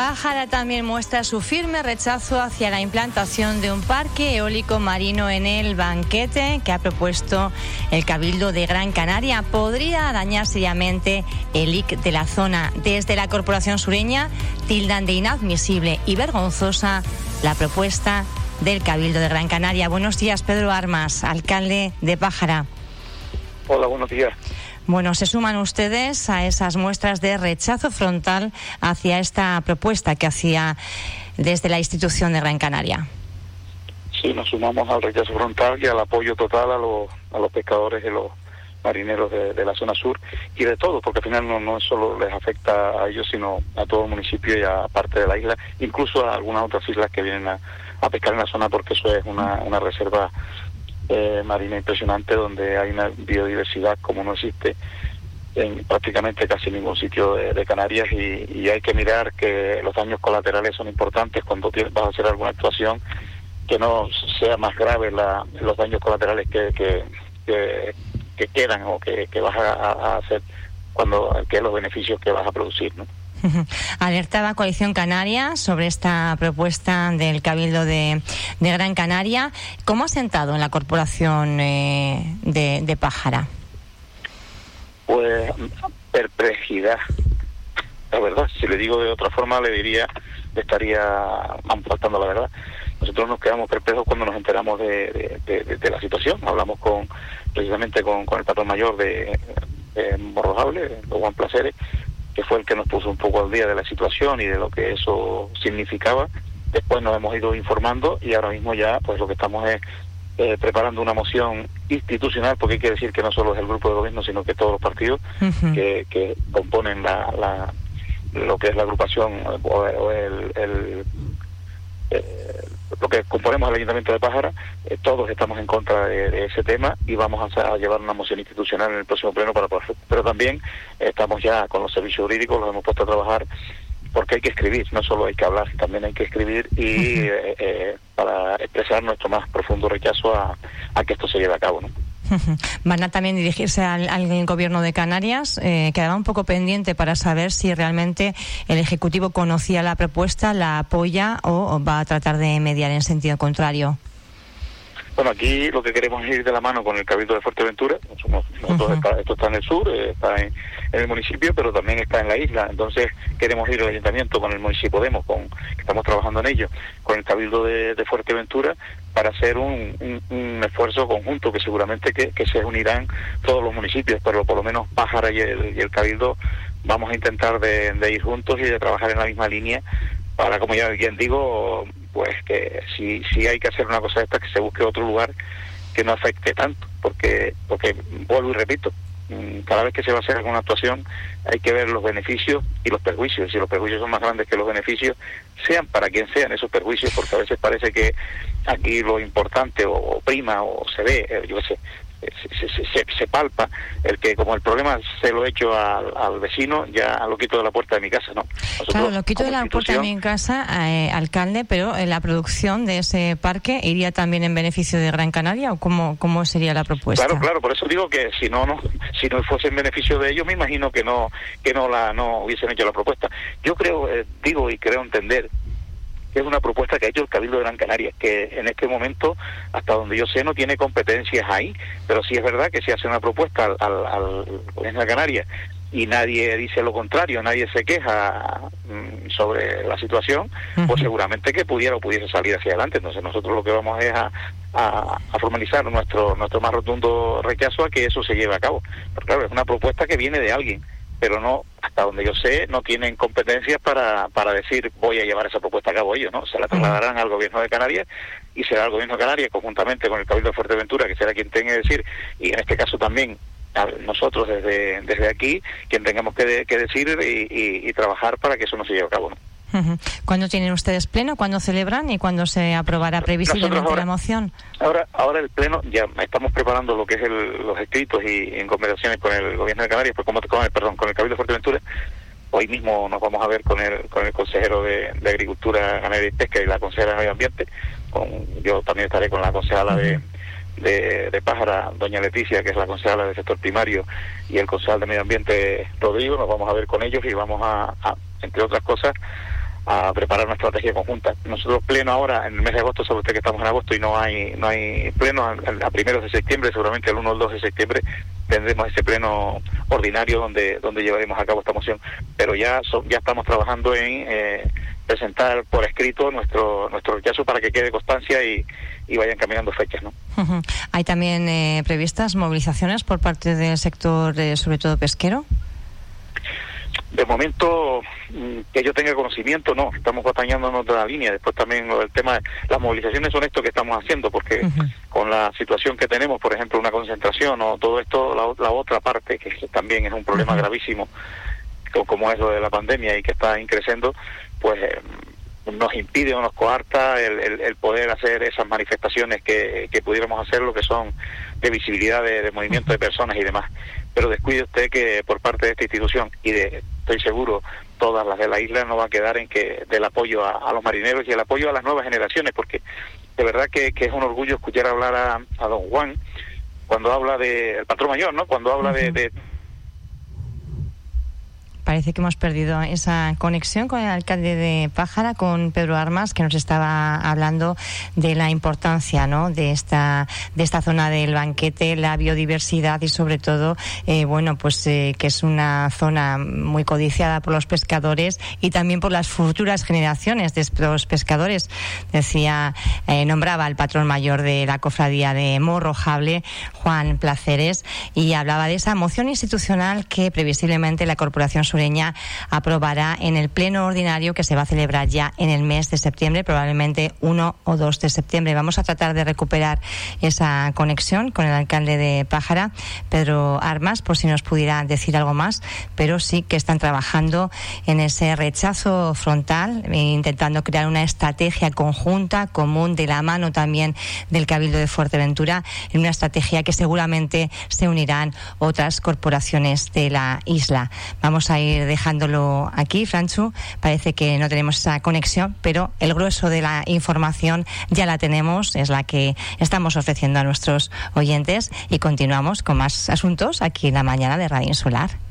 Pájara también muestra su firme rechazo hacia la implantación de un parque eólico marino en el banquete que ha propuesto el Cabildo de Gran Canaria. Podría dañar seriamente el IC de la zona. Desde la Corporación Sureña tildan de inadmisible y vergonzosa la propuesta del Cabildo de Gran Canaria. Buenos días, Pedro Armas, alcalde de Pájara. Hola, buenos días. Bueno, se suman ustedes a esas muestras de rechazo frontal hacia esta propuesta que hacía desde la institución de Gran Canaria. Sí, nos sumamos al rechazo frontal y al apoyo total a los, a los pescadores y los marineros de, la zona sur y de todo, porque al final no, no solo les afecta a ellos, sino a todo el municipio y a parte de la isla, incluso a algunas otras islas que vienen a, a pescar en la zona, porque eso es una, una reserva eh, marina impresionante donde hay una biodiversidad como no existe en prácticamente casi ningún sitio de, Canarias y, hay que mirar que los daños colaterales son importantes cuando vas a hacer alguna actuación que no sea más grave la, los daños colaterales que, que, que, quedan o que, vas a, hacer cuando que los beneficios que vas a producir ¿no? Alertaba Coalición Canaria sobre esta propuesta del Cabildo de, Gran Canaria. ¿Cómo ha sentado en la corporación eh, de, Pájara? Pues perplejidad. La verdad, si le digo de otra forma, le diría, le estaría faltando la verdad. Nosotros nos quedamos perplejos cuando nos enteramos de, la situación. Hablamos con precisamente con, el patrón mayor de, de Morrojable, Juan Placeres, que fue el que nos puso un poco al día de la situación y de lo que eso significaba. Después nos hemos ido informando y ahora mismo ya pues lo que estamos es eh, preparando una moción institucional, porque hay que decir que no solo es el grupo de gobierno, sino que todos los partidos que, que componen la, la, lo que es la agrupación o, el, el eh, lo que componemos el Ayuntamiento de Pájara, eh, todos estamos en contra de, ese tema y vamos a, llevar una moción institucional en el próximo pleno para poder. Pero también estamos ya con los servicios jurídicos, los hemos puesto a trabajar porque hay que escribir, no solo hay que hablar, también hay que escribir y eh, eh, para expresar nuestro más profundo rechazo a, a que esto se lleve a cabo. ¿no? Van a también dirigirse al, gobierno de Canarias. Eh, quedaba un poco pendiente para saber si realmente el Ejecutivo conocía la propuesta, la apoya o va a tratar de mediar en sentido contrario. Bueno, aquí lo que queremos es ir de la mano con el Cabildo de Fuerteventura. esto está en el sur, eh, está en, el municipio, pero también está en la isla. Entonces queremos ir al ayuntamiento con el municipio Podemos, con, que estamos trabajando en ello, con el Cabildo de, Fuerteventura para hacer un, esfuerzo conjunto que seguramente que, se unirán todos los municipios, pero por lo menos Pájara y el, Cabildo vamos a intentar de, de ir juntos y de trabajar en la misma línea para, como ya bien digo, pues que si, si hay que hacer una cosa de esta, que se busque otro lugar que no afecte tanto, porque, porque vuelvo y repito, mm, cada vez que se va a hacer alguna actuación hay que ver los beneficios y los perjuicios. Si los perjuicios son más grandes que los beneficios, sean para quien sean esos perjuicios, porque a veces parece que aquí lo importante o, prima o se ve, eh, yo sé, se, se, palpa el que como el problema se lo he hecho al, vecino, ya lo quito de la puerta de mi casa, ¿no? claro, lo quito de la puerta de mi casa, eh, alcalde, pero eh, la producción de ese parque iría también en beneficio de Gran Canaria o cómo, cómo sería la propuesta? Claro, claro, por eso digo que si no, no si no fuese en beneficio de ellos, me imagino que no que no la no hubiesen hecho la propuesta. Yo creo, eh, digo y creo entender es una propuesta que ha hecho el Cabildo de Gran Canaria, que en este momento, hasta donde yo sé, no tiene competencias ahí, pero sí es verdad que si hace una propuesta al, al, Gobierno de Canarias y nadie dice lo contrario, nadie se queja mm, sobre la situación, pues seguramente que pudiera o pudiese salir hacia adelante. Entonces nosotros lo que vamos es a, a, formalizar nuestro nuestro más rotundo rechazo a que eso se lleve a cabo. Pero claro, es una propuesta que viene de alguien pero no, hasta donde yo sé, no tienen competencias para, para decir voy a llevar esa propuesta a cabo ellos, ¿no? Se la trasladarán al gobierno de Canarias y será el gobierno de Canarias conjuntamente con el Cabildo de Fuerteventura, que será quien tenga que decir, y en este caso también nosotros desde, desde aquí, quien tengamos que, que decir y, y, trabajar para que eso no se lleve a cabo, ¿no? ¿Cuándo tienen ustedes pleno? ¿Cuándo celebran y cuándo se aprobará previsiblemente la moción? Ahora, ahora el pleno ya estamos preparando lo que es los escritos y en conversaciones con el gobierno de Canarias, pues como, con el, perdón, con el Cabildo de Fuerteventura. Hoy mismo nos vamos a ver con el con el consejero de, Agricultura, Ganadería y Pesca y la consejera de Medio Ambiente. Con, yo también estaré con la consejera de, de, Pájara, doña Leticia, que es la consejera del sector primario, y el concejal de Medio Ambiente, Rodrigo. Nos vamos a ver con ellos y vamos a entre otras cosas, a preparar una estrategia conjunta. Nosotros pleno ahora, en el mes de agosto, sabe usted que estamos en agosto y no hay no hay pleno, a, primeros de septiembre, seguramente el 1 o el 2 de septiembre tendremos ese pleno ordinario donde donde llevaremos a cabo esta moción. Pero ya ya estamos trabajando en eh, presentar por escrito nuestro nuestro rechazo para que quede constancia y, y vayan caminando fechas. ¿no? ¿Hay también eh, previstas movilizaciones por parte del sector, eh, sobre todo pesquero? De momento, mm, que yo tenga conocimiento, no, estamos batallándonos de la línea. Después también el tema, las movilizaciones son esto que estamos haciendo, porque con la situación que tenemos, por ejemplo, una concentración o todo esto, la, otra parte, que también es un problema gravísimo, como es lo de la pandemia y que está increciendo, pues eh, nos impide o nos coarta el, poder hacer esas manifestaciones que, pudiéramos hacer, lo que son de visibilidad de, movimiento de personas y demás. Pero descuide usted que por parte de esta institución y de, estoy seguro, todas las de la isla no va a quedar en que del apoyo a, los marineros y el apoyo a las nuevas generaciones, porque de verdad que, es un orgullo escuchar hablar a, don Juan cuando habla de el patrón mayor, ¿no? Cuando habla de parece que hemos perdido esa conexión con el alcalde de Pájara, con Pedro Armas, que nos estaba hablando de la importancia ¿no? de, esta, de esta zona del banquete, la biodiversidad y sobre todo, eh, bueno, pues eh, que es una zona muy codiciada por los pescadores y también por las futuras generaciones de los pescadores. Decía, eh, nombraba al patrón mayor de la cofradía de Morrojable, Juan Placeres, y hablaba de esa moción institucional que previsiblemente la Corporación Sur aprobará en el pleno ordinario que se va a celebrar ya en el mes de septiembre, probablemente 1 o 2 de septiembre. Vamos a tratar de recuperar esa conexión con el alcalde de Pájara, Pedro Armas, por si nos pudiera decir algo más, pero sí que están trabajando en ese rechazo frontal, eh, intentando crear una estrategia conjunta, común, de la mano también del Cabildo de Fuerteventura, en una estrategia que seguramente se unirán otras corporaciones de la isla. Vamos a ir dejándolo aquí, Franchu. Parece que no tenemos esa conexión, pero el grueso de la información ya la tenemos, es la que estamos ofreciendo a nuestros oyentes y continuamos con más asuntos aquí en la mañana de Radio Insular.